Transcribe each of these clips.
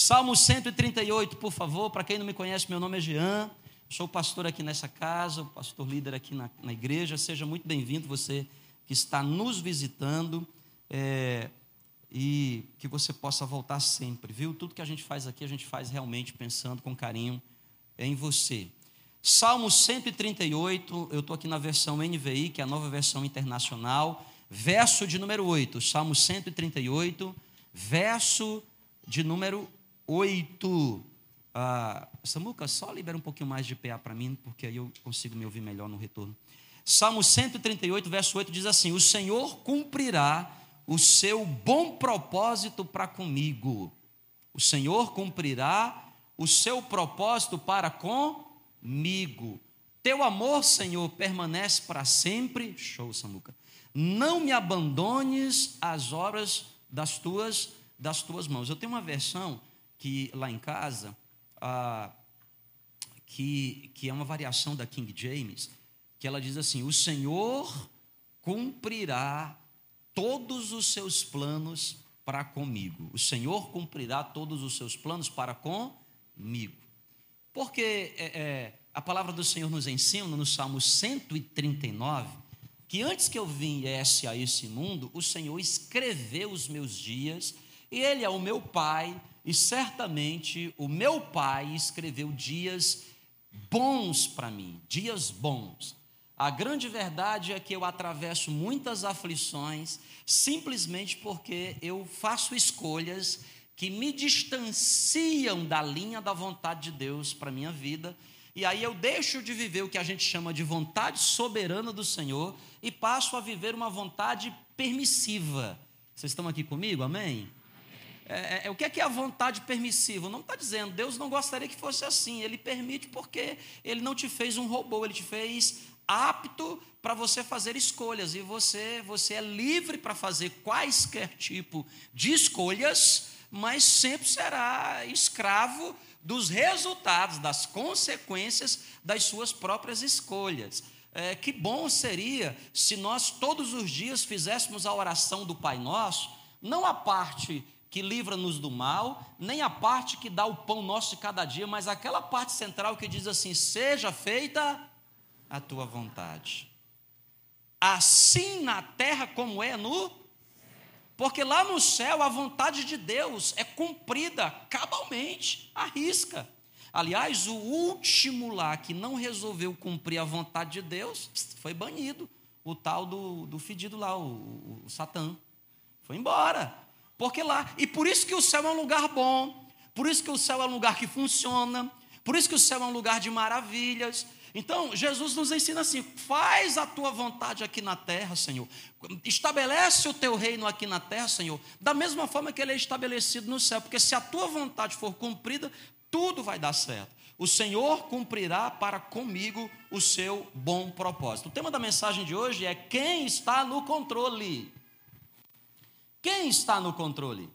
Salmo 138, por favor. Para quem não me conhece, meu nome é Jean. Sou pastor aqui nessa casa, pastor líder aqui na, na igreja. Seja muito bem-vindo, você que está nos visitando. É, e que você possa voltar sempre, viu? Tudo que a gente faz aqui, a gente faz realmente pensando com carinho em você. Salmo 138, eu estou aqui na versão NVI, que é a nova versão internacional, verso de número 8. Salmo 138, verso de número 8. Ah, Samuca, só libera um pouquinho mais de PA para mim, porque aí eu consigo me ouvir melhor no retorno. Salmo 138, verso 8 diz assim: O Senhor cumprirá o seu bom propósito para comigo. O Senhor cumprirá o seu propósito para com comigo. Teu amor, Senhor, permanece para sempre. Show, Samuca. Não me abandones as obras das tuas das tuas mãos. Eu tenho uma versão que lá em casa ah, que que é uma variação da King James, que ela diz assim: O Senhor cumprirá todos os seus planos para comigo. O Senhor cumprirá todos os seus planos para comigo. Porque é, é, a palavra do Senhor nos ensina no Salmo 139 que antes que eu viesse a esse mundo, o Senhor escreveu os meus dias, e Ele é o meu Pai, e certamente o meu Pai escreveu dias bons para mim, dias bons. A grande verdade é que eu atravesso muitas aflições simplesmente porque eu faço escolhas que me distanciam da linha da vontade de Deus para minha vida. E aí eu deixo de viver o que a gente chama de vontade soberana do Senhor e passo a viver uma vontade permissiva. Vocês estão aqui comigo? Amém? É, é, é o que é, que é a vontade permissiva? Não está dizendo, Deus não gostaria que fosse assim. Ele permite porque Ele não te fez um robô, Ele te fez apto para você fazer escolhas. E você, você é livre para fazer quaisquer tipo de escolhas mas sempre será escravo dos resultados, das consequências das suas próprias escolhas. É, que bom seria se nós todos os dias fizéssemos a oração do Pai Nosso, não a parte que livra-nos do mal, nem a parte que dá o pão nosso de cada dia, mas aquela parte central que diz assim: seja feita a tua vontade. Assim na terra como é no porque lá no céu a vontade de Deus é cumprida cabalmente, à risca. Aliás, o último lá que não resolveu cumprir a vontade de Deus foi banido. O tal do, do fedido lá, o, o, o Satã. Foi embora. Porque lá. E por isso que o céu é um lugar bom. Por isso que o céu é um lugar que funciona. Por isso que o céu é um lugar de maravilhas. Então, Jesus nos ensina assim: faz a tua vontade aqui na terra, Senhor. Estabelece o teu reino aqui na terra, Senhor, da mesma forma que ele é estabelecido no céu, porque se a tua vontade for cumprida, tudo vai dar certo. O Senhor cumprirá para comigo o seu bom propósito. O tema da mensagem de hoje é quem está no controle. Quem está no controle?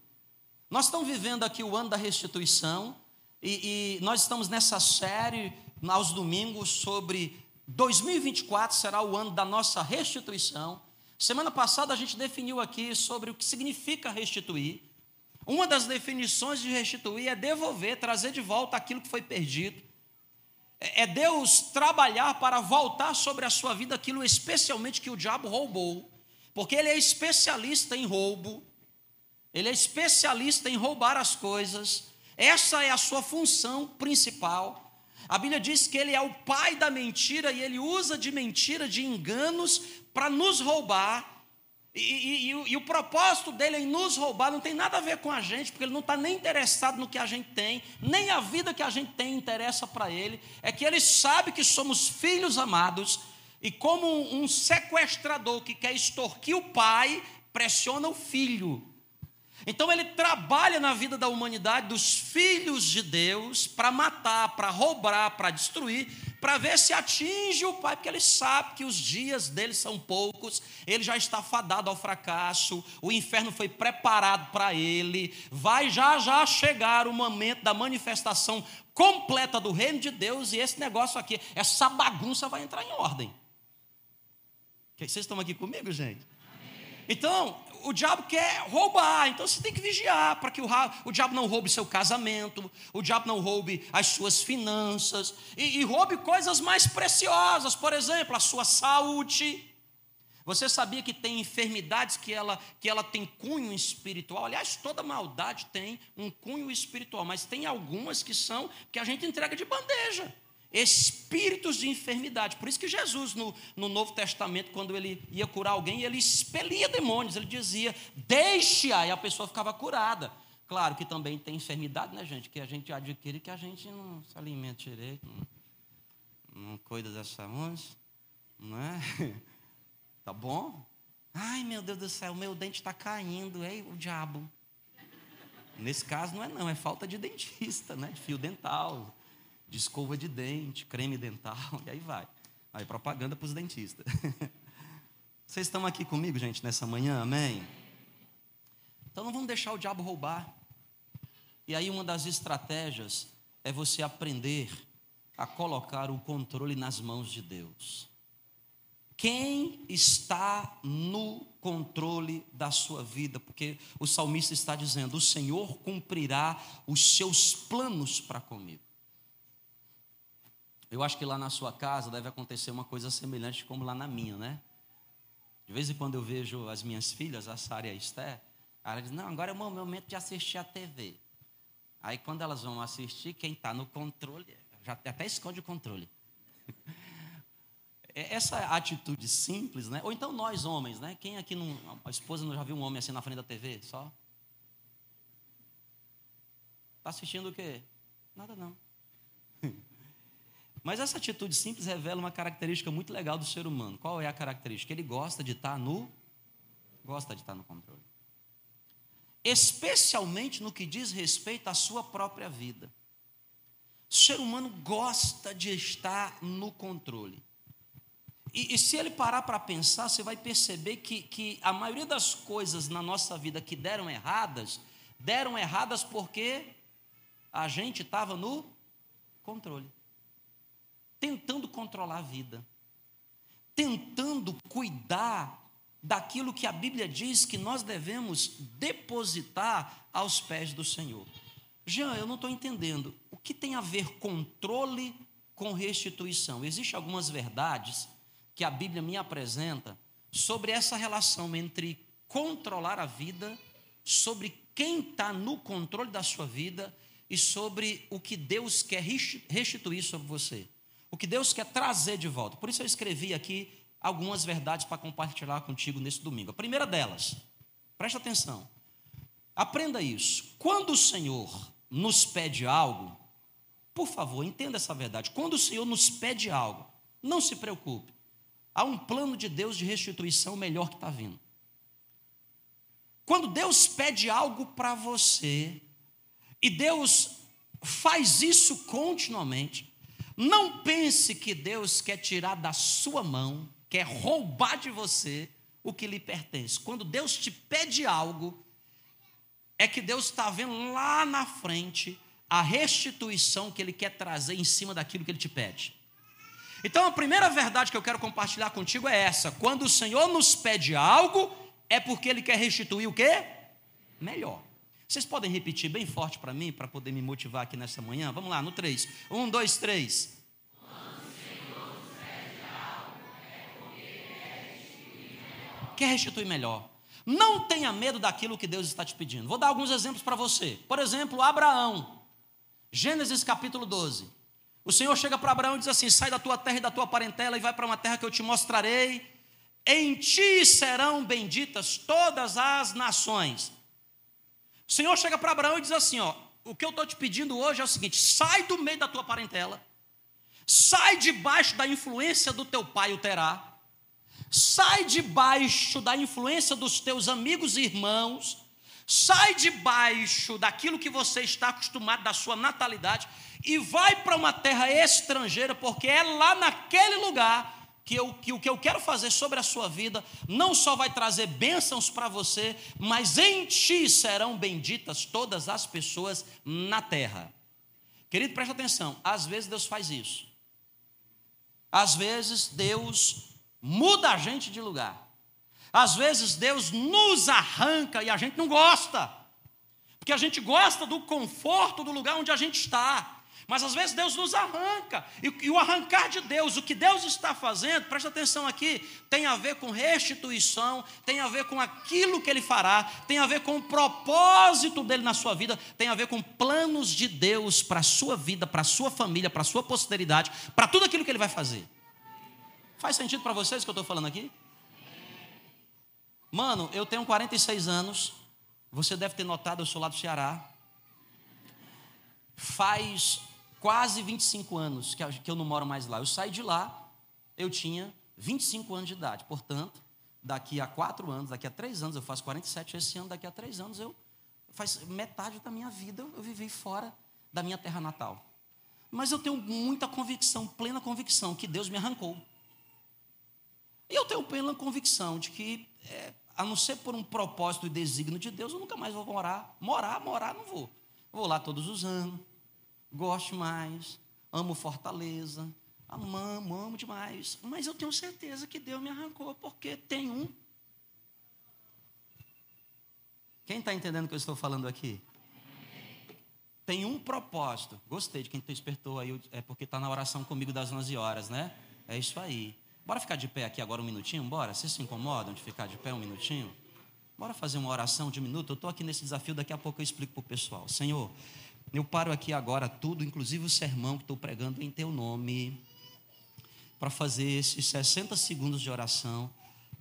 Nós estamos vivendo aqui o ano da restituição e, e nós estamos nessa série aos domingos sobre 2024 será o ano da nossa restituição. Semana passada a gente definiu aqui sobre o que significa restituir. Uma das definições de restituir é devolver, trazer de volta aquilo que foi perdido. É, é Deus trabalhar para voltar sobre a sua vida aquilo especialmente que o diabo roubou, porque ele é especialista em roubo, ele é especialista em roubar as coisas. Essa é a sua função principal. A Bíblia diz que ele é o pai da mentira e ele usa de mentira, de enganos, para nos roubar. E, e, e, e, o propósito dele em nos roubar não tem nada a ver com a gente, porque ele não está nem interessado no que a gente tem, nem a vida que a gente tem interessa para ele. É que ele sabe que somos filhos amados, e como um, sequestrador que quer extorquir o pai, pressiona o filho. Então ele trabalha na vida da humanidade, dos filhos de Deus, para matar, para roubar, para destruir, para ver se atinge o Pai, porque ele sabe que os dias dele são poucos, ele já está fadado ao fracasso, o inferno foi preparado para ele, vai já já chegar o momento da manifestação completa do reino de Deus, e esse negócio aqui, essa bagunça vai entrar em ordem. Vocês estão aqui comigo, gente? Então, o, diabo quer roubar, então você tem que vigiar para que o, o diabo não roube seu casamento, o diabo não roube as suas finanças e, e roube coisas mais preciosas, por exemplo, a sua saúde. Você sabia que tem enfermidades que ela, que ela tem cunho espiritual? Aliás, toda maldade tem um cunho espiritual, mas tem algumas que são que a gente entrega de bandeja espíritos de enfermidade. Por isso que Jesus, no, no Novo Testamento, quando ele ia curar alguém, ele expelia demônios, ele dizia, deixe-a, e a pessoa ficava curada. Claro que também tem enfermidade, né, gente? Que a gente adquire que a gente não se alimenta direito, não, não cuida da saúde, não é? Tá bom? Ai, meu Deus do céu, meu dente está caindo, ei, o diabo. Nesse caso não é não, é falta de dentista, né? De fio dental de escova de dente, creme dental, e aí vai. Aí propaganda para os dentistas. Vocês estão aqui comigo, gente, nessa manhã, amém? Então não vamos deixar o diabo roubar. E aí uma das estratégias é você aprender a colocar o controle nas mãos de Deus. Quem está no controle da sua vida? Porque o salmista está dizendo: O Senhor cumprirá os seus planos para comigo. Eu acho que lá na sua casa deve acontecer uma coisa semelhante como lá na minha, né? De vez em quando eu vejo as minhas filhas, a Sara e a Esther, ela diz: Não, agora é o momento de assistir a TV. Aí quando elas vão assistir, quem está no controle, já até esconde o controle. É, essa atitude simples, né? Ou então nós homens, né? Quem aqui não, a esposa não já viu um homem assim na frente da TV, só? Está assistindo o quê? Nada não. Mas essa atitude simples revela uma característica muito legal do ser humano. Qual é a característica? Ele gosta de estar no gosta de estar no controle. Especialmente no que diz respeito à sua própria vida. O ser humano gosta de estar no controle. E, e se ele parar para pensar, você vai perceber que, que a maioria das coisas na nossa vida que deram erradas, deram erradas porque a gente estava no controle tentando controlar a vida, tentando cuidar daquilo que a Bíblia diz que nós devemos depositar aos pés do Senhor. Jean, eu não estou entendendo. O que tem a ver controle com restituição? Existem algumas verdades que a Bíblia me apresenta sobre essa relação entre controlar a vida, sobre quem está no controle da sua vida e sobre o que Deus quer restituir sobre você o que Deus quer trazer de volta. Por isso eu escrevi aqui algumas verdades para compartilhar contigo nesse domingo. A primeira delas, preste atenção, aprenda isso. Quando o Senhor nos pede algo, por favor, entenda essa verdade. Quando o Senhor nos pede algo, não se preocupe. Há um plano de Deus de restituição melhor que está vindo. Quando Deus pede algo para você, e Deus faz isso continuamente, não pense que Deus quer tirar da sua mão, quer roubar de você o que lhe pertence. Quando Deus te pede algo, é que Deus está vendo lá na frente a restituição que Ele quer trazer em cima daquilo que Ele te pede. Então, a primeira verdade que eu quero compartilhar contigo é essa: quando o Senhor nos pede algo, é porque Ele quer restituir o quê? Melhor. Vocês podem repetir bem forte para mim, para poder me motivar aqui nessa manhã? Vamos lá, no 3. 1, 2, 3. Quer restituir melhor. Não tenha medo daquilo que Deus está te pedindo. Vou dar alguns exemplos para você. Por exemplo, Abraão. Gênesis capítulo 12. O Senhor chega para Abraão e diz assim: Sai da tua terra e da tua parentela e vai para uma terra que eu te mostrarei. Em ti serão benditas todas as nações. O Senhor chega para Abraão e diz assim: ó, o que eu estou te pedindo hoje é o seguinte: sai do meio da tua parentela, sai debaixo da influência do teu pai, o Terá, sai debaixo da influência dos teus amigos e irmãos, sai debaixo daquilo que você está acostumado, da sua natalidade, e vai para uma terra estrangeira, porque é lá naquele lugar que, eu, que o que eu quero fazer sobre a sua vida não só vai trazer bênçãos para você, mas em ti serão benditas todas as pessoas na terra. Querido, preste atenção: às vezes Deus faz isso. Às vezes Deus muda a gente de lugar. Às vezes Deus nos arranca e a gente não gosta, porque a gente gosta do conforto do lugar onde a gente está. Mas às vezes Deus nos arranca, e, o arrancar de Deus, o que Deus está fazendo, presta atenção aqui, tem a ver com restituição, tem a ver com aquilo que Ele fará, tem a ver com o propósito dele na sua vida, tem a ver com planos de Deus para a sua vida, para a sua família, para a sua posteridade, para tudo aquilo que Ele vai fazer. Faz sentido para vocês o que eu estou falando aqui? Mano, eu tenho 46 anos, você deve ter notado, eu sou lá do Ceará. Faz quase 25 anos que eu não moro mais lá. Eu saí de lá, eu tinha 25 anos de idade. Portanto, daqui a 4 anos, daqui a 3 anos, eu faço 47 esse ano, daqui a 3 anos eu faz metade da minha vida eu vivi fora da minha terra natal. Mas eu tenho muita convicção, plena convicção que Deus me arrancou. E eu tenho plena convicção de que, é, a não ser por um propósito e desígnio de Deus, eu nunca mais vou morar. Morar, morar, não vou. Vou lá todos os anos gosto mais, amo Fortaleza, amo, amo, demais. Mas eu tenho certeza que Deus me arrancou, porque tem um. Quem está entendendo o que eu estou falando aqui? Tem um propósito. Gostei de quem despertou aí, é porque está na oração comigo das 11 horas, né? É isso aí. Bora ficar de pé aqui agora um minutinho? Bora? Vocês se incomodam de ficar de pé um minutinho? Bora fazer uma oração de minuto? Eu estou aqui nesse desafio, daqui a pouco eu explico para o pessoal. Senhor, eu paro aqui agora tudo, inclusive o sermão que estou pregando em teu nome, para fazer esses 60 segundos de oração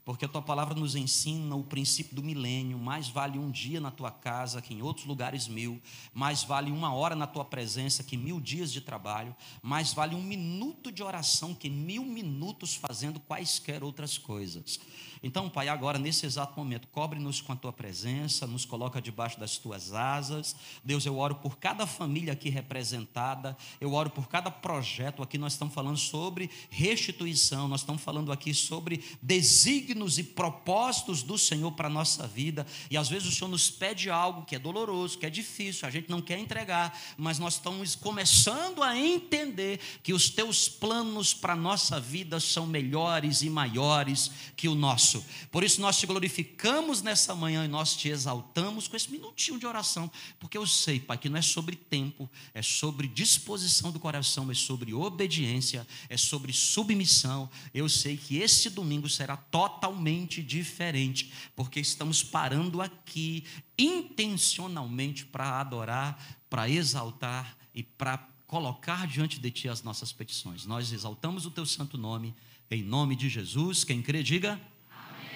porque a tua palavra nos ensina o princípio do milênio. Mais vale um dia na tua casa que em outros lugares mil. Mais vale uma hora na tua presença que mil dias de trabalho. Mais vale um minuto de oração que mil minutos fazendo quaisquer outras coisas. Então, Pai, agora, nesse exato momento, cobre-nos com a tua presença, nos coloca debaixo das tuas asas. Deus, eu oro por cada família aqui representada. Eu oro por cada projeto. Aqui nós estamos falando sobre restituição, nós estamos falando aqui sobre desígnio desígnios e propósitos do Senhor para a nossa vida. E às vezes o Senhor nos pede algo que é doloroso, que é difícil, a gente não quer entregar, mas nós estamos começando a entender que os teus planos para a nossa vida são melhores e maiores que o nosso. Por isso nós te glorificamos nessa manhã e nós te exaltamos com esse minutinho de oração, porque eu sei, Pai, que não é sobre tempo, é sobre disposição do coração, é sobre obediência, é sobre submissão. Eu sei que esse domingo será totalmente diferente, porque estamos parando aqui intencionalmente para adorar, para exaltar e para colocar diante de Ti as nossas petições. Nós exaltamos o Teu santo nome, em nome de Jesus. Quem crê, diga.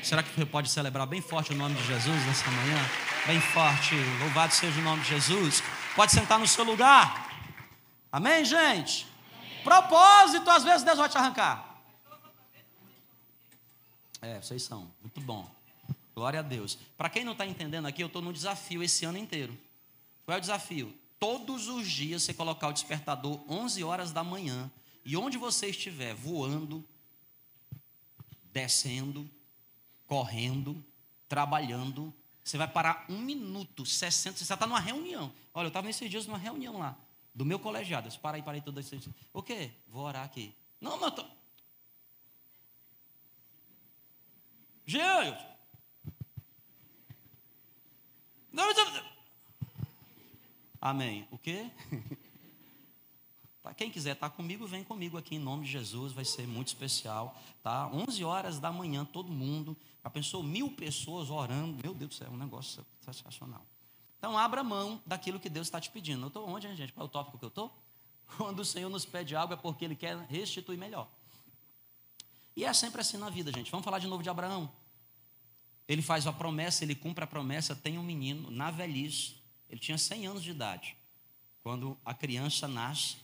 Será que você pode celebrar bem forte o nome de Jesus nessa manhã? Bem forte, louvado seja o nome de Jesus. Pode sentar no seu lugar. Amém, gente? Propósito, às vezes Deus vai te arrancar. É, vocês são. Muito bom. Glória a Deus. Para quem não está entendendo aqui, eu estou no desafio esse ano inteiro. Qual é o desafio? Todos os dias você colocar o despertador 11 horas da manhã e onde você estiver voando, descendo, correndo, trabalhando, você vai parar um minuto, 60, você está numa reunião. Olha, eu estava nesses dias numa reunião lá, do meu colegiado. Eu para aí, para aí, isso. O quê? Vou orar aqui. Não, mas eu tô... Jean. Amém. O quê? Tá, quem quiser estar tá comigo, vem comigo aqui em nome de Jesus, vai ser muito especial. Tá? 11 horas da manhã, todo mundo. Já pensou mil pessoas orando? Meu Deus do céu, é um negócio sensacional. Então, abra mão daquilo que Deus está te pedindo. Eu estou onde, gente? Qual é o tópico que eu estou? Quando o Senhor nos pede algo é porque Ele quer restituir melhor. E é sempre assim na vida, gente. Vamos falar de novo de Abraão. Ele faz a promessa, ele cumpre a promessa, tem um menino na velhice. Ele tinha 100 anos de idade quando a criança nasce.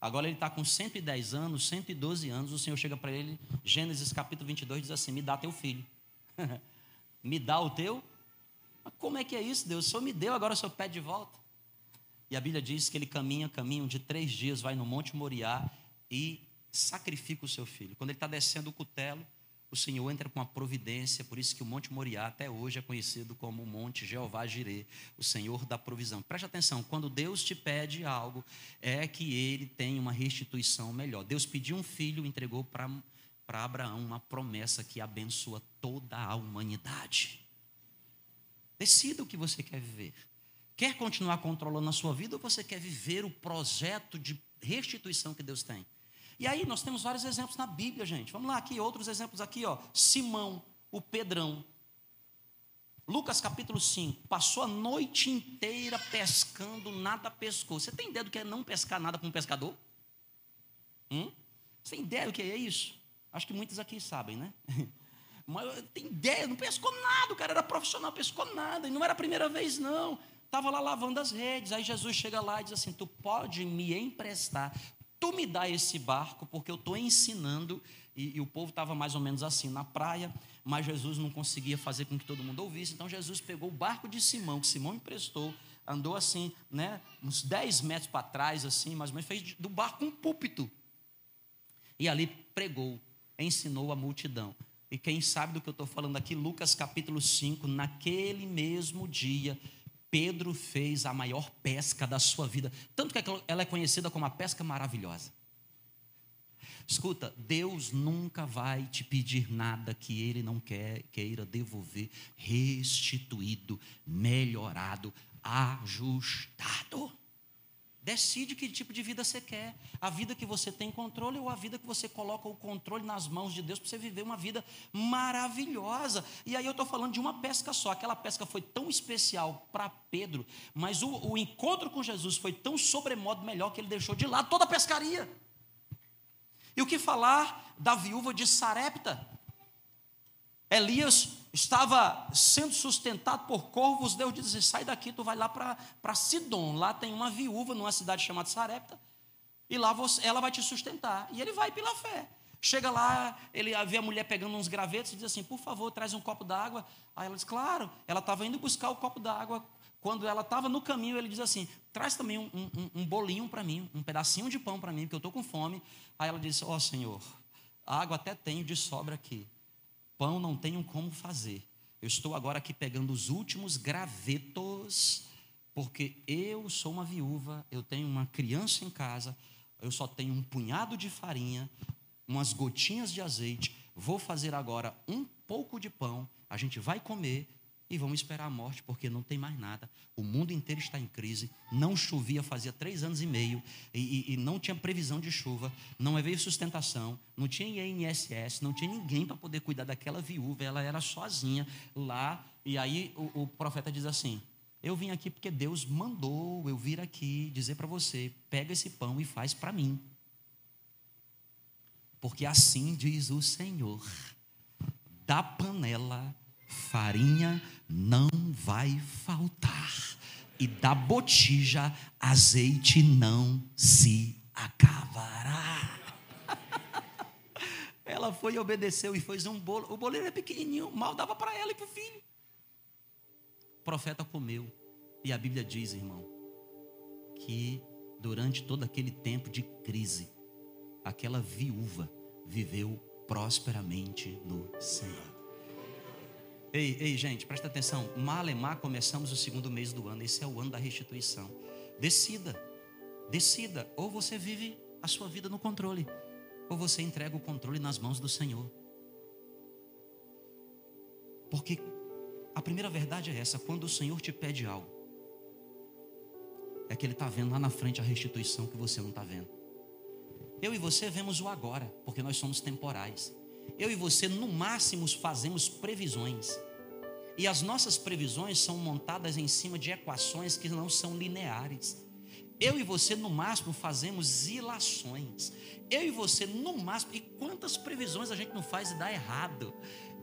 Agora ele está com 110 anos, 112 anos. O Senhor chega para ele, Gênesis capítulo 22, diz assim: Me dá teu filho. Me dá o teu. Mas como é que é isso, Deus? O Senhor me deu, agora o Senhor pede de volta. E a Bíblia diz que ele caminha, caminho de três dias, vai no Monte Moriá e sacrifica o seu filho. Quando ele está descendo o cutelo, o Senhor entra com a providência, por isso que o Monte Moriá até hoje é conhecido como o Monte Jeová Jirê, o Senhor da provisão. Preste atenção, quando Deus te pede algo, é que ele tem uma restituição melhor. Deus pediu um filho, entregou para para Abraão uma promessa que abençoa toda a humanidade. Decida o que você quer viver. Quer continuar controlando a sua vida ou você quer viver o projeto de restituição que Deus tem? E aí nós temos vários exemplos na Bíblia, gente. Vamos lá aqui, outros exemplos aqui, ó. Simão, o Pedrão. Lucas capítulo 5, passou a noite inteira pescando, nada pescou. Você tem ideia do que é não pescar nada com um pescador? Hum? Você tem ideia do que é isso? Acho que muitos aqui sabem, né? Mas tem ideia, não pescou nada, o cara era profissional, pescou nada, e não era a primeira vez, não. Estava lá lavando as redes. Aí Jesus chega lá e diz assim: Tu pode me emprestar, tu me dá esse barco, porque eu estou ensinando. E, e o povo estava mais ou menos assim na praia, mas Jesus não conseguia fazer com que todo mundo ouvisse. Então Jesus pegou o barco de Simão, que Simão emprestou, andou assim, né, uns 10 metros para trás, assim, mais ou menos, fez do barco um púlpito. E ali pregou, ensinou a multidão. E quem sabe do que eu estou falando aqui, Lucas capítulo 5, naquele mesmo dia, Pedro fez a maior pesca da sua vida. Tanto que ela é conhecida como a pesca maravilhosa. Escuta, Deus nunca vai te pedir nada que Ele não quer, queira devolver restituído, melhorado, ajustado. Decide que tipo de vida você quer. A vida que você tem controle ou a vida que você coloca o controle nas mãos de Deus para você viver uma vida maravilhosa. E aí eu estou falando de uma pesca só. Aquela pesca foi tão especial para Pedro, mas o, o encontro com Jesus foi tão sobremodo melhor que ele deixou de lado toda a pescaria. E o que falar da viúva de Sarepta? Elias estava sendo sustentado por corvos, Deus diz assim: sai daqui, tu vai lá para Sidom. Lá tem uma viúva numa cidade chamada Sarepta, e lá você, ela vai te sustentar. E ele vai pela fé. Chega lá, ele vê a mulher pegando uns gravetos e diz assim: por favor, traz um copo d'água. Aí ela diz: claro, ela estava indo buscar o copo d'água. Quando ela estava no caminho, ele diz assim: traz também um, um, um bolinho para mim, um pedacinho de pão para mim, porque eu estou com fome. Aí ela disse: ó oh, Senhor, água até tenho de sobra aqui pão não tenho como fazer. Eu estou agora aqui pegando os últimos gravetos, porque eu sou uma viúva, eu tenho uma criança em casa, eu só tenho um punhado de farinha, umas gotinhas de azeite. Vou fazer agora um pouco de pão, a gente vai comer e vamos esperar a morte, porque não tem mais nada. O mundo inteiro está em crise, não chovia fazia três anos e meio, e, e, e não tinha previsão de chuva, não havia sustentação, não tinha INSS, não tinha ninguém para poder cuidar daquela viúva, ela era sozinha lá. E aí o, o profeta diz assim: Eu vim aqui porque Deus mandou eu vir aqui dizer para você: pega esse pão e faz para mim. Porque assim diz o Senhor: da panela farinha não vai faltar, e da botija azeite não se acabará. ela foi e obedeceu e fez um bolo. O bolo era pequenininho, mal dava para ela e para o filho. O profeta comeu. E a Bíblia diz, irmão, que durante todo aquele tempo de crise, aquela viúva viveu prosperamente no Senhor. Ei, ei, gente, presta atenção. Malemar, começamos o segundo mês do ano. Esse é o ano da restituição. Decida, decida. Ou você vive a sua vida no controle, ou você entrega o controle nas mãos do Senhor. Porque a primeira verdade é essa: quando o Senhor te pede algo, é que Ele está vendo lá na frente a restituição que você não está vendo. Eu e você vemos o agora, porque nós somos temporais. Eu e você, no máximo, fazemos previsões. E as nossas previsões são montadas em cima de equações que não são lineares. Eu e você, no máximo, fazemos ilações. Eu e você, no máximo, e quantas previsões a gente não faz e dá errado?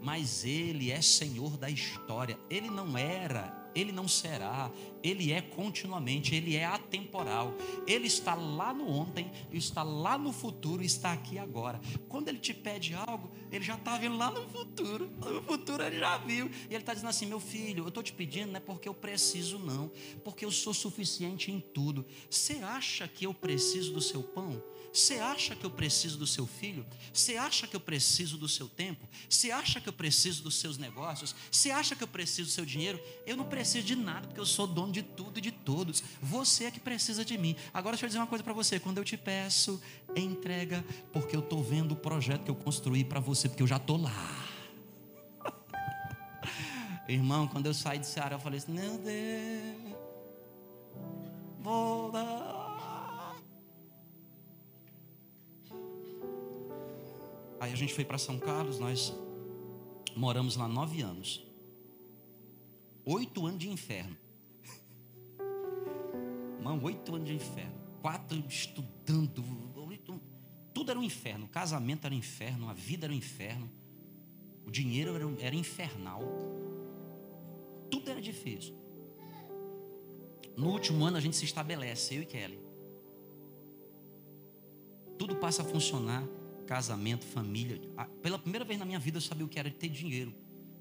Mas Ele é Senhor da história. Ele não era ele não será, ele é continuamente, ele é atemporal. Ele está lá no ontem, está lá no futuro, está aqui agora. Quando ele te pede algo, ele já está vendo lá no futuro. No futuro ele já viu. E ele está dizendo assim: meu filho, eu estou te pedindo, não é porque eu preciso, não, porque eu sou suficiente em tudo. Você acha que eu preciso do seu pão? Você acha que eu preciso do seu filho? Você acha que eu preciso do seu tempo? Você acha que eu preciso dos seus negócios? Você acha que eu preciso do seu dinheiro? Eu não preciso preciso de nada, porque eu sou dono de tudo e de todos. Você é que precisa de mim. Agora deixa eu dizer uma coisa para você: quando eu te peço, entrega, porque eu estou vendo o projeto que eu construí para você, porque eu já estou lá. Irmão, quando eu saí de Ceará, eu falei assim: Meu Deus, vou dar. Aí a gente foi para São Carlos, nós moramos lá nove anos. Oito anos de inferno. Irmão, oito anos de inferno. Quatro estudando. Tudo era um inferno. O casamento era um inferno. A vida era um inferno. O dinheiro era, era infernal. Tudo era difícil. No último ano a gente se estabelece, eu e Kelly. Tudo passa a funcionar. Casamento, família. Pela primeira vez na minha vida eu sabia o que era ter dinheiro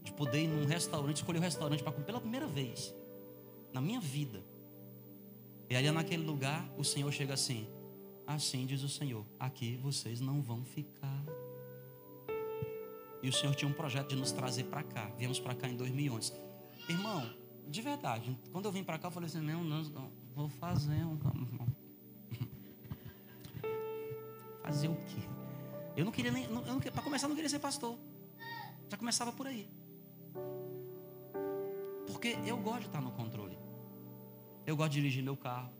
de poder ir num restaurante, escolher um restaurante para comer pela primeira vez na minha vida. E ali naquele lugar, o Senhor chega assim: Assim diz o Senhor, aqui vocês não vão ficar. E o Senhor tinha um projeto de nos trazer para cá. Viemos para cá em 2011. Irmão, de verdade, quando eu vim para cá, eu falei assim: Não, não, não vou fazer um. Fazer o quê? Eu não queria nem. Para começar, eu não queria ser pastor. Já começava por aí. Porque eu gosto de estar no controle. Eu gosto de dirigir meu carro.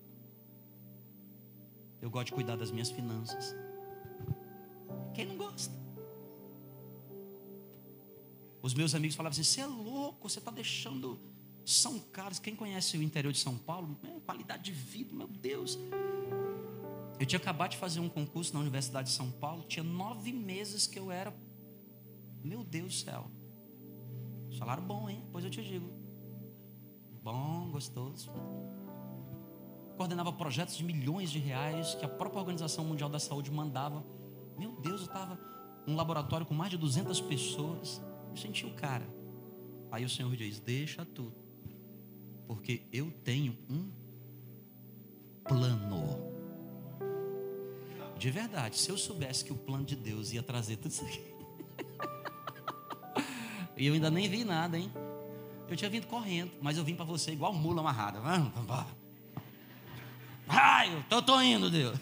Eu gosto de cuidar das minhas finanças. Quem não gosta? Os meus amigos falavam assim: você é louco, você está deixando São Carlos. Quem conhece o interior de São Paulo? É, qualidade de vida, meu Deus. Eu tinha acabado de fazer um concurso na Universidade de São Paulo. Tinha nove meses que eu era. Meu Deus do céu. Salário bom, hein? Depois eu te digo. Bom, gostoso. Coordenava projetos de milhões de reais que a própria Organização Mundial da Saúde mandava. Meu Deus, eu estava num laboratório com mais de 200 pessoas. Eu senti o cara. Aí o Senhor diz: Deixa tudo, porque eu tenho um plano. De verdade, se eu soubesse que o plano de Deus ia trazer tudo isso aqui. e eu ainda nem vi nada, hein? Eu tinha vindo correndo, mas eu vim para você igual mula amarrada. Vamos. Ai, eu tô, tô indo, Deus.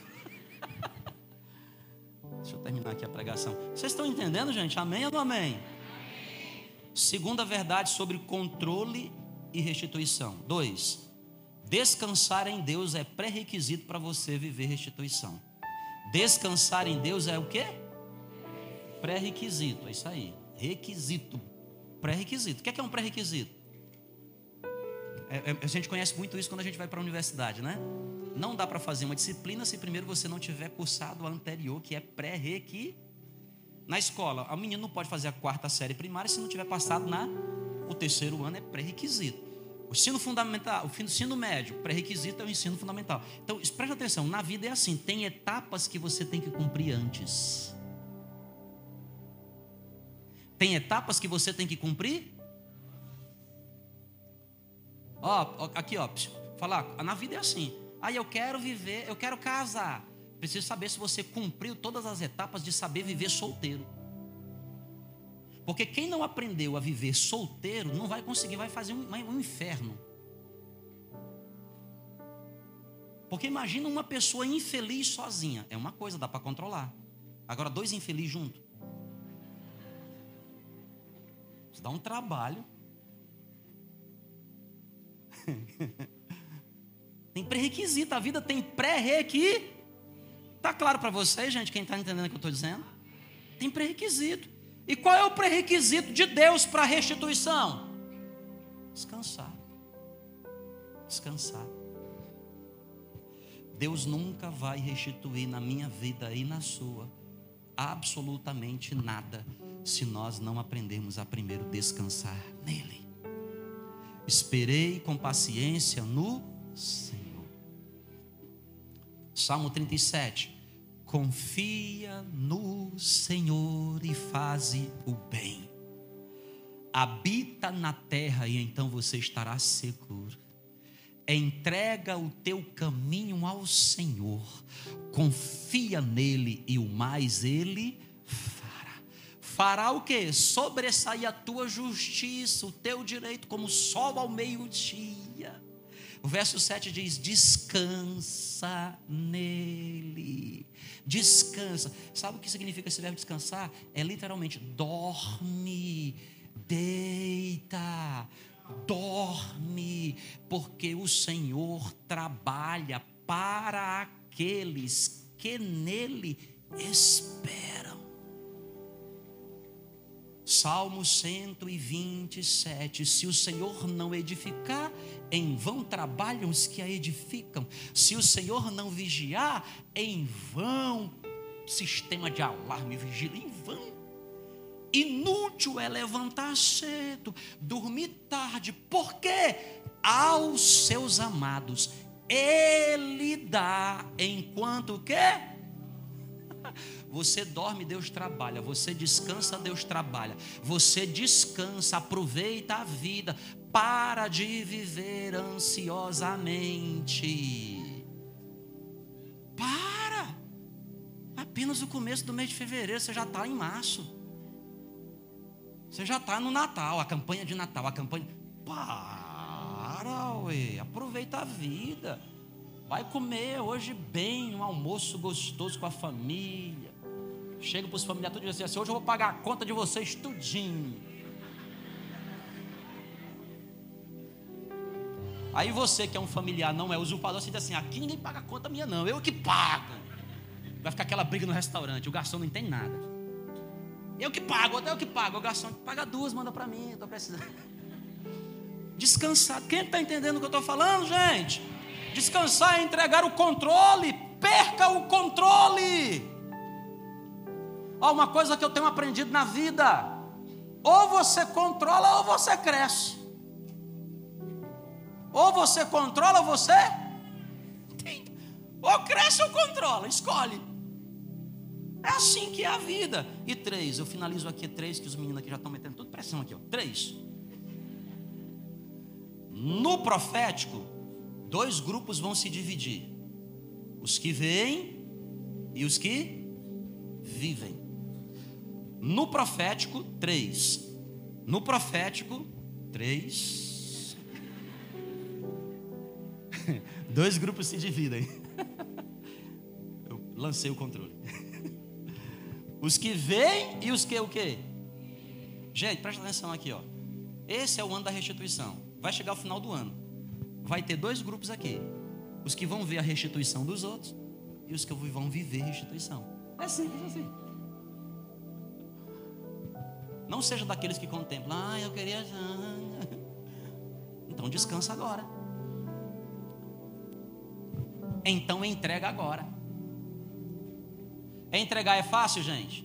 Deixa eu terminar aqui a pregação. Vocês estão entendendo, gente? Amém ou não amém? amém? Segunda verdade sobre controle e restituição. Dois. Descansar em Deus é pré-requisito para você viver restituição. Descansar em Deus é o quê? Pré-requisito, é isso aí. Requisito Pré-requisito. O que é, que é um pré-requisito? É, é, a gente conhece muito isso quando a gente vai para a universidade, né? Não dá para fazer uma disciplina se primeiro você não tiver cursado a anterior, que é pré-requisito. Na escola, a menina não pode fazer a quarta série primária se não tiver passado na o terceiro ano é pré-requisito. O ensino fundamental, o ensino médio, pré-requisito é o ensino fundamental. Então, preste atenção, na vida é assim, tem etapas que você tem que cumprir antes. Tem etapas que você tem que cumprir? Ó, aqui, ó, falar, na vida é assim. Aí eu quero viver, eu quero casar. Preciso saber se você cumpriu todas as etapas de saber viver solteiro. Porque quem não aprendeu a viver solteiro não vai conseguir, vai fazer um, um inferno. Porque imagina uma pessoa infeliz sozinha. É uma coisa, dá para controlar. Agora, dois infelizes juntos. Isso dá um trabalho. tem pré-requisito, a vida tem pré-requisito. Está claro para vocês, gente, quem está entendendo o que eu estou dizendo? Tem pré-requisito. E qual é o pré-requisito de Deus para a restituição? Descansar. Descansar. Deus nunca vai restituir na minha vida e na sua absolutamente nada se nós não aprendermos a primeiro descansar nele. Esperei com paciência no Senhor. Salmo 37. Confia no Senhor e faze o bem. Habita na terra e então você estará seguro. Entrega o teu caminho ao Senhor. Confia nele e o mais ele fará o que? Sobressair a tua justiça, o teu direito, como sol ao meio-dia. O verso 7 diz: descansa nele. Descansa. Sabe o que significa esse verbo descansar? É literalmente dorme, deita, dorme, porque o Senhor trabalha para aqueles que nele esperam. Salmo 127: Se o Senhor não edificar, em vão trabalham os que a edificam. Se o Senhor não vigiar, em vão sistema de alarme vigila, em vão. Inútil é levantar cedo, dormir tarde, porque aos seus amados ele dá enquanto quer você dorme, Deus trabalha. Você descansa, Deus trabalha. Você descansa, aproveita a vida. Para de viver ansiosamente. Para. Apenas o começo do mês de fevereiro, você já está em março. Você já está no Natal, a campanha de Natal, a campanha. Para, ué, aproveita a vida. Vai comer hoje bem, um almoço gostoso com a família. Chega para os familiares tudo e diz assim: hoje eu vou pagar a conta de vocês tudinho. Aí você que é um familiar, não é usurpador, você diz assim: aqui ninguém paga a conta minha, não, eu que pago. Vai ficar aquela briga no restaurante, o garçom não entende nada. Eu que pago, eu que pago. O garçom paga duas, manda para mim, estou precisando. Descansado. Quem está entendendo o que eu estou falando, gente? Descansar é entregar o controle. Perca o controle. Ó, uma coisa que eu tenho aprendido na vida: ou você controla ou você cresce. Ou você controla ou você. Ou cresce ou controla, escolhe. É assim que é a vida. E três, eu finalizo aqui três, que os meninos aqui já estão metendo toda pressão aqui. Ó. Três. No profético, dois grupos vão se dividir: os que veem e os que vivem. No profético, três. No profético, três. Dois grupos se dividem. Eu lancei o controle. Os que veem e os que o quê? Gente, presta atenção aqui, ó. Esse é o ano da restituição. Vai chegar o final do ano. Vai ter dois grupos aqui. Os que vão ver a restituição dos outros e os que vão viver a restituição. É simples assim. Não seja daqueles que contemplam, ah, eu queria. Então descansa agora. Então entrega agora. Entregar é fácil, gente?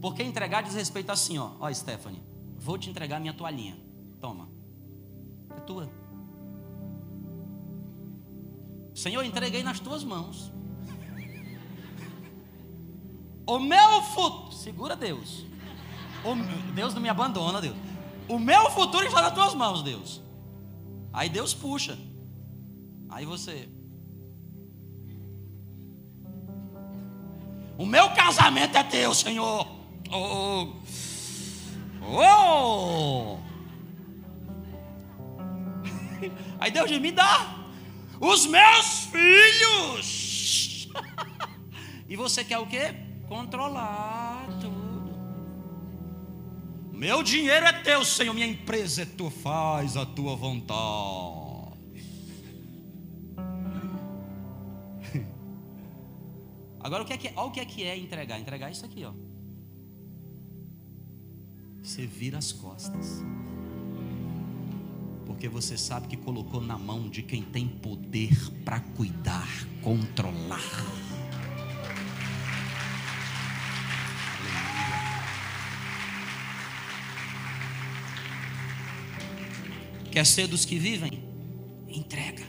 Porque entregar diz respeito assim, ó. Ó, Stephanie, vou te entregar minha toalhinha. Toma. É tua. Senhor, entreguei nas tuas mãos. O meu futuro. Segura Deus. O, Deus não me abandona, Deus. O meu futuro está nas tuas mãos, Deus. Aí Deus puxa. Aí você. O meu casamento é teu, Senhor. Oh. Oh. Aí Deus diz: me dá os meus filhos. e você quer o quê? Controlar. Meu dinheiro é teu, Senhor, minha empresa é tua, faz a tua vontade. Agora o que é que é, olha o que é que é entregar? Entregar é isso aqui, ó. Você vira as costas. Porque você sabe que colocou na mão de quem tem poder para cuidar, controlar. Quer ser dos que vivem? Entrega.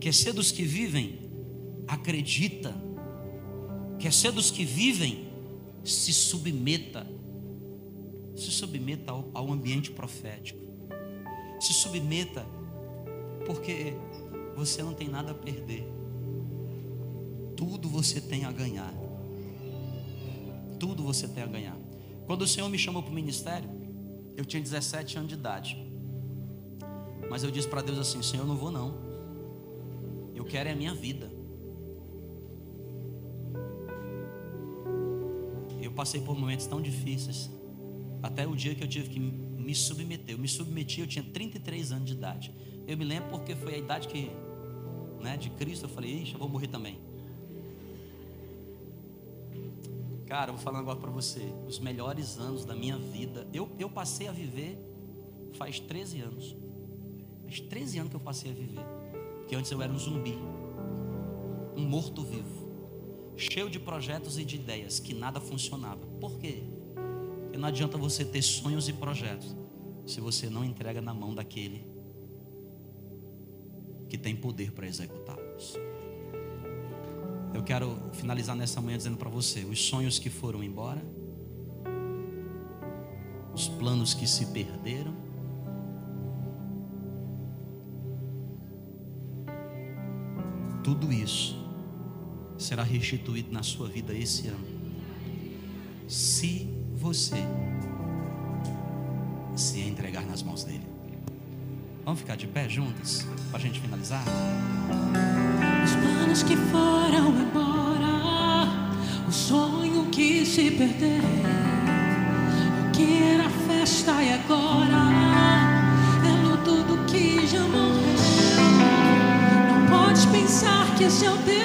Quer ser dos que vivem? Acredita. Quer ser dos que vivem? Se submeta. Se submeta ao, ao ambiente profético. Se submeta, porque você não tem nada a perder. Tudo você tem a ganhar. Tudo você tem a ganhar. Quando o Senhor me chamou para o ministério, eu tinha 17 anos de idade. Mas eu disse para Deus assim: Senhor, eu não vou não. Eu quero é a minha vida. Eu passei por momentos tão difíceis. Até o dia que eu tive que me submeter. Eu me submeti, eu tinha 33 anos de idade. Eu me lembro porque foi a idade que, né, de Cristo, eu falei, ixi, eu vou morrer também. Cara, eu vou falar agora para você. Os melhores anos da minha vida. Eu, eu passei a viver faz 13 anos. Faz 13 anos que eu passei a viver. Porque antes eu era um zumbi. Um morto-vivo. Cheio de projetos e de ideias que nada funcionava. Por quê? Porque não adianta você ter sonhos e projetos se você não entrega na mão daquele que tem poder para executá-los. Eu quero finalizar nessa manhã dizendo para você: os sonhos que foram embora, os planos que se perderam, tudo isso será restituído na sua vida esse ano. Se você se entregar nas mãos dele. Vamos ficar de pé juntas para a gente finalizar? Os planos que foram embora, o sonho que se perdeu, o que era festa e agora é luto do que já morreu. Não podes pensar que esse é o teu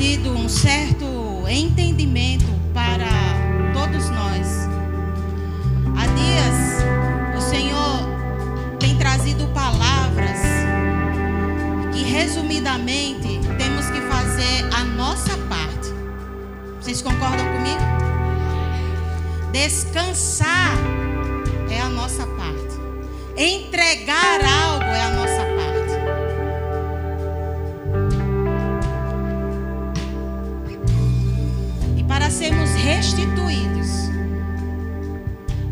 trazido um certo entendimento para todos nós. Há dias, o Senhor tem trazido palavras que, resumidamente, temos que fazer a nossa parte. Vocês concordam comigo? Descansar é a nossa parte. Entregar algo é a nossa parte. constituídos.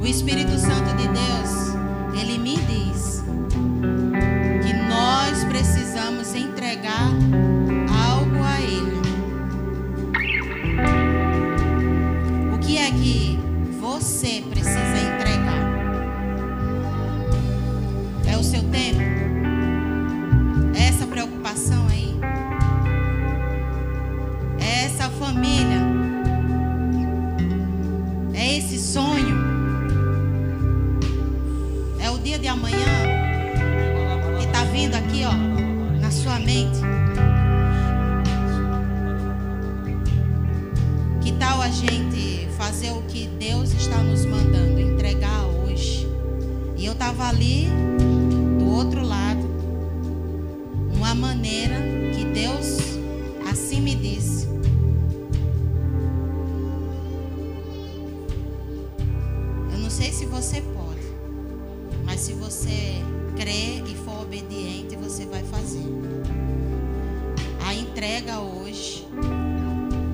O Espírito Santo de Deus, ele me diz que nós precisamos entregar sei se você pode, mas se você crer e for obediente, você vai fazer. A entrega hoje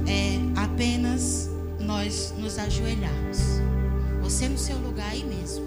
é apenas nós nos ajoelharmos. Você no seu lugar aí mesmo.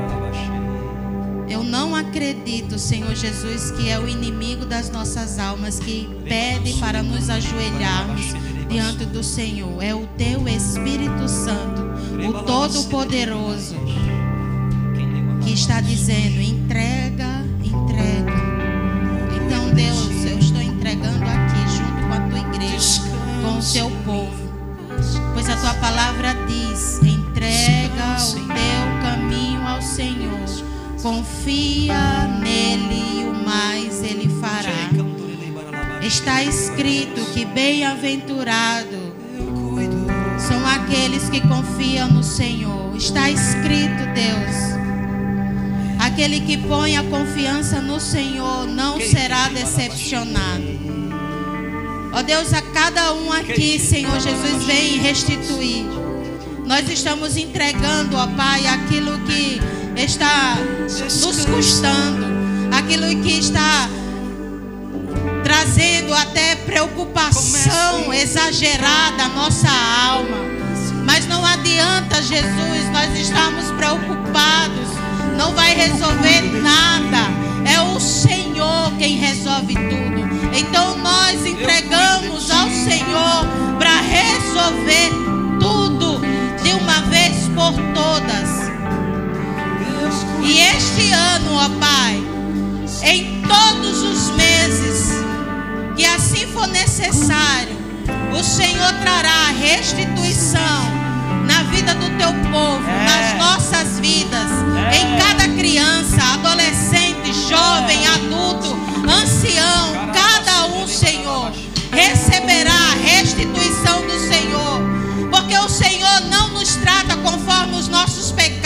Eu não acredito, Senhor Jesus, que é o inimigo das nossas almas que pede para nos ajoelharmos diante do Senhor. É o Teu Espírito Santo, o Todo-Poderoso, que está dizendo: entrega, entrega. Então, Deus o seu povo. Pois a tua palavra diz: confia nele e o mais ele fará. Está escrito que bem-aventurado são aqueles que confiam no Senhor. Está escrito, Deus. Aquele que põe a confiança no Senhor não será decepcionado. Ó oh Deus, a cada um aqui, Senhor Jesus, vem restituir. Nós estamos entregando, ó Pai, aquilo que está nos custando, aquilo que está trazendo até preocupação exagerada à nossa alma. Mas não adianta, Jesus, nós estamos preocupados, não vai resolver nada. É o Senhor quem resolve tudo. Então nós entregamos ao Senhor para resolver tudo de uma vez por todas. E este ano, ó Pai, em todos os meses que assim for necessário, o Senhor trará restituição na vida do teu povo, é. nas nossas vidas, é. em cada criança, adolescente, jovem, é. adulto, ancião, cada um, Senhor, receberá a restituição do Senhor, porque o Senhor não nos trata conforme os nossos pecados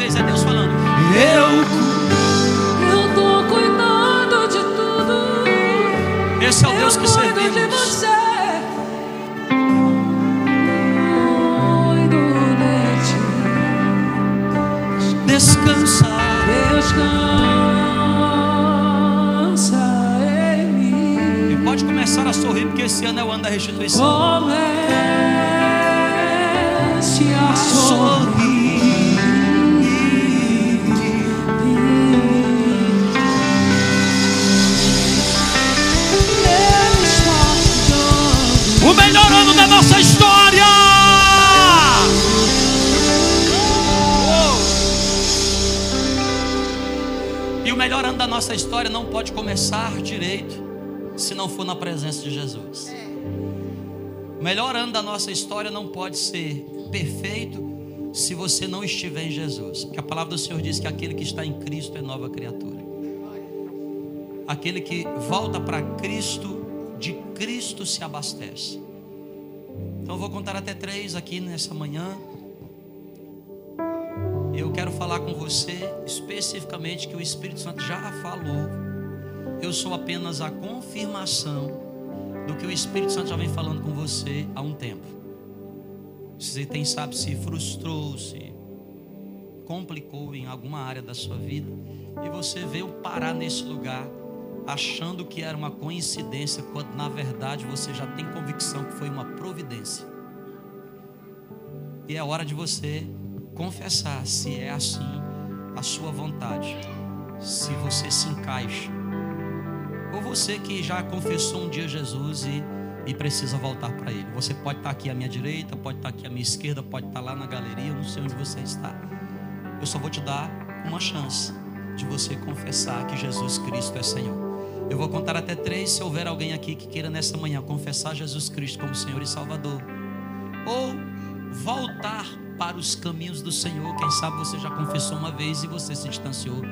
vez é Deus falando: Eu, eu tô cuidando de tudo. Esse é o Deus que servimos. De. Descansa, descansa em mim. E pode começar a sorrir porque esse ano é o ano da restituição. Oh. Pode começar direito se não for na presença de Jesus. O melhor ano da nossa história não pode ser perfeito se você não estiver em Jesus. Porque a palavra do Senhor diz que aquele que está em Cristo é nova criatura. Aquele que volta para Cristo, de Cristo se abastece. Então eu vou contar até três aqui nessa manhã. Eu quero falar com você especificamente que o Espírito Santo já falou. Eu sou apenas a confirmação do que o Espírito Santo já vem falando com você há um tempo. Você tem, sabe, se frustrou, se complicou em alguma área da sua vida e você veio parar nesse lugar achando que era uma coincidência, quando na verdade você já tem convicção que foi uma providência. E é hora de você confessar se é assim a sua vontade, se você se encaixa. Você que já confessou um dia Jesus e, e precisa voltar para Ele. Você pode estar aqui à minha direita, pode estar aqui à minha esquerda, pode estar lá na galeria, não sei onde você está. Eu só vou te dar uma chance de você confessar que Jesus Cristo é Senhor. Eu vou contar até três se houver alguém aqui que queira nessa manhã confessar Jesus Cristo como Senhor e Salvador. Ou voltar para os caminhos do Senhor. Quem sabe você já confessou uma vez e você se distanciou.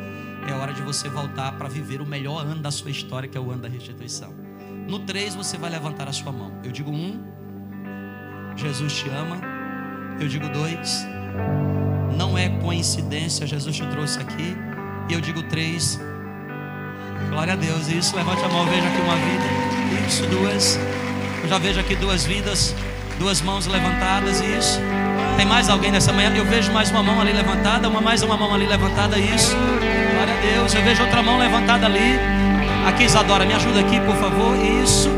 É hora de você voltar para viver o melhor ano da sua história, que é o ano da restituição. No três você vai levantar a sua mão. Eu digo um, Jesus te ama. Eu digo dois, não é coincidência, Jesus te trouxe aqui. E eu digo três, glória a Deus. Isso, levante a mão, veja aqui uma vida. Isso, duas. Eu já vejo aqui duas vidas, duas mãos levantadas. Isso. Tem mais alguém nessa manhã? Eu vejo mais uma mão ali levantada, uma mais uma mão ali levantada. Isso. Deus. Eu vejo outra mão levantada ali. Aqui, Isadora, me ajuda aqui, por favor. Isso.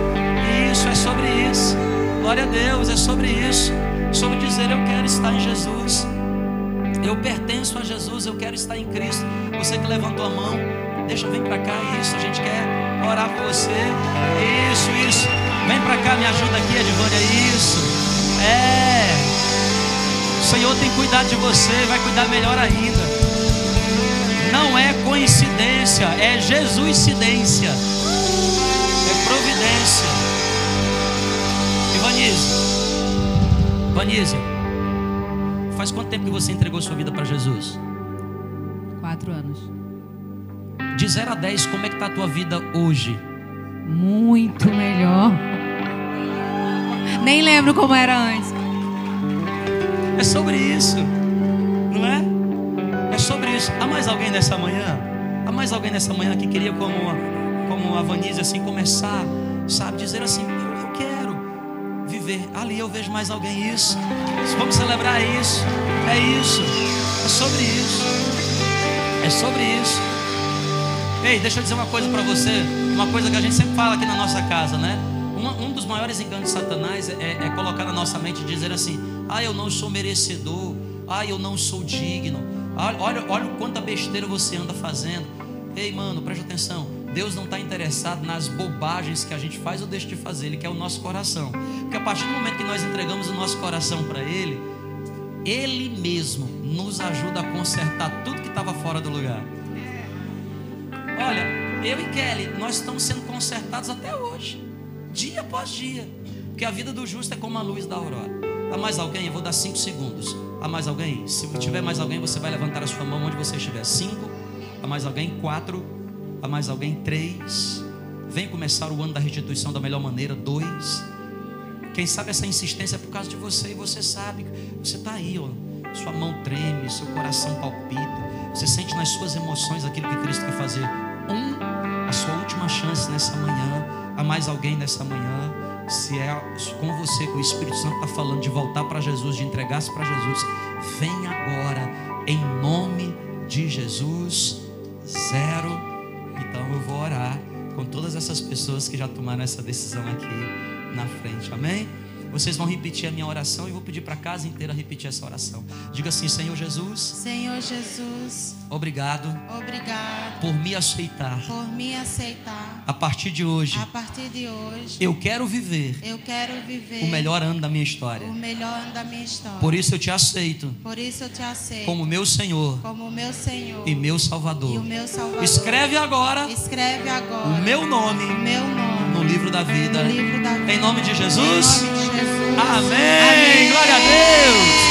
Isso é sobre isso. Glória a Deus, é sobre isso. Sobre dizer eu quero estar em Jesus. Eu pertenço a Jesus, eu quero estar em Cristo. Você que levantou a mão, deixa, vem para cá, isso, a gente quer orar por você. Isso, isso. Vem para cá, me ajuda aqui, Edvânia, isso. É. O Senhor tem cuidado de você, vai cuidar melhor ainda. Não é coincidência, é Jesuscidência. É providência. Ivanise. Vanise. Faz quanto tempo que você entregou sua vida para Jesus? Quatro anos. De 0 a 10, como é que está a tua vida hoje? Muito melhor. Nem lembro como era antes. É sobre isso, não é? É isso. Há mais alguém nessa manhã? Há mais alguém nessa manhã que queria, como como a Vanise, assim, começar, sabe, dizer assim: eu, eu quero viver. Ali eu vejo mais alguém. Isso. Vamos celebrar isso. É isso. É sobre isso. É sobre isso. Ei, deixa eu dizer uma coisa para você. Uma coisa que a gente sempre fala aqui na nossa casa, né? Um dos maiores enganos de Satanás é, é, colocar na nossa mente dizer assim: ah, eu não sou merecedor. Ah, eu não sou digno. Olha, olha quanta besteira você anda fazendo. Ei, mano, preste atenção. Deus não está interessado nas bobagens que a gente faz ou deixa de fazer. Ele quer o nosso coração. Porque a partir do momento que nós entregamos o nosso coração para Ele, Ele mesmo nos ajuda a consertar tudo que estava fora do lugar. Olha, eu e Kelly, nós estamos sendo consertados até hoje, dia após dia. Porque a vida do justo é como a luz da aurora. Há mais alguém? Eu vou dar cinco segundos. Há mais alguém? Se tiver mais alguém, você vai levantar a sua mão onde você estiver. Cinco. Há mais alguém? Quatro. Há mais alguém? Três. Vem começar o ano da restituição da melhor maneira. Dois. Quem sabe essa insistência é por causa de você e você sabe. Você está aí, ó. Sua mão treme, seu coração palpita. Você sente nas suas emoções aquilo que Cristo quer fazer. Um, a sua última chance nessa manhã. Há mais alguém nessa manhã? Se é com você que o Espírito Santo está falando de voltar para Jesus, de entregar-se para Jesus, vem agora, em nome de Jesus. Zero. Então eu vou orar com todas essas pessoas que já tomaram essa decisão aqui na frente. Amém? Vocês vão repetir a minha oração e vou pedir para a casa inteira repetir essa oração. Diga assim: Senhor Jesus, Senhor Jesus, obrigado obrigado por me aceitar. por me aceitar. A partir de hoje, A partir de hoje, eu quero viver eu quero viver o melhor ano da minha história. o melhor ano da minha história. Por isso eu te aceito Por isso eu te aceito como meu Senhor como meu Senhor e meu e o Salvador. meu Salvador. Escreve agora Escreve agora o meu o nome meu nome no livro da vida. no livro da vida. Em nome de Jesus. Em nome de Jesus. Amém. Glória a Deus.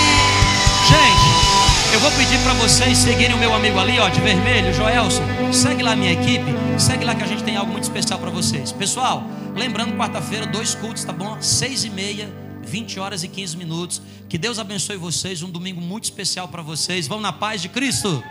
Gente, eu vou pedir para vocês seguirem o meu amigo ali, ó, de vermelho, Joelson. Segue lá a minha equipe. Segue lá que a gente tem algo muito especial para vocês. Pessoal, lembrando, quarta-feira, dois cultos, tá bom? Seis e meia, 20 horas e 15 minutos. Que Deus abençoe vocês. Um domingo muito especial para vocês. Vamos na paz de Cristo.